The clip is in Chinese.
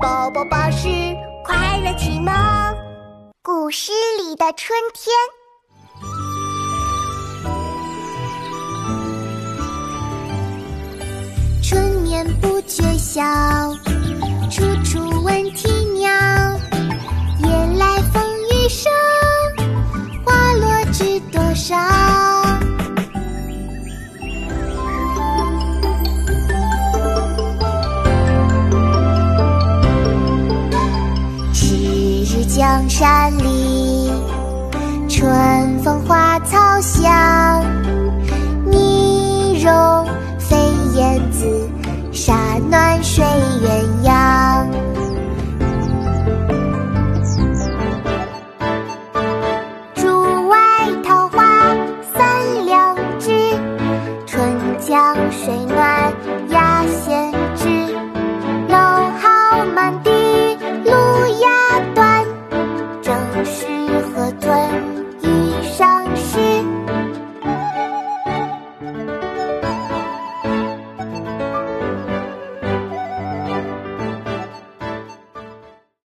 宝宝巴士快乐启蒙，古诗里的春天。春眠不觉晓，处处闻啼鸟。夜来风雨声，花落知多少。江山丽春风花草香泥融飞燕子沙暖睡鸳鸯竹外桃花三两枝春江水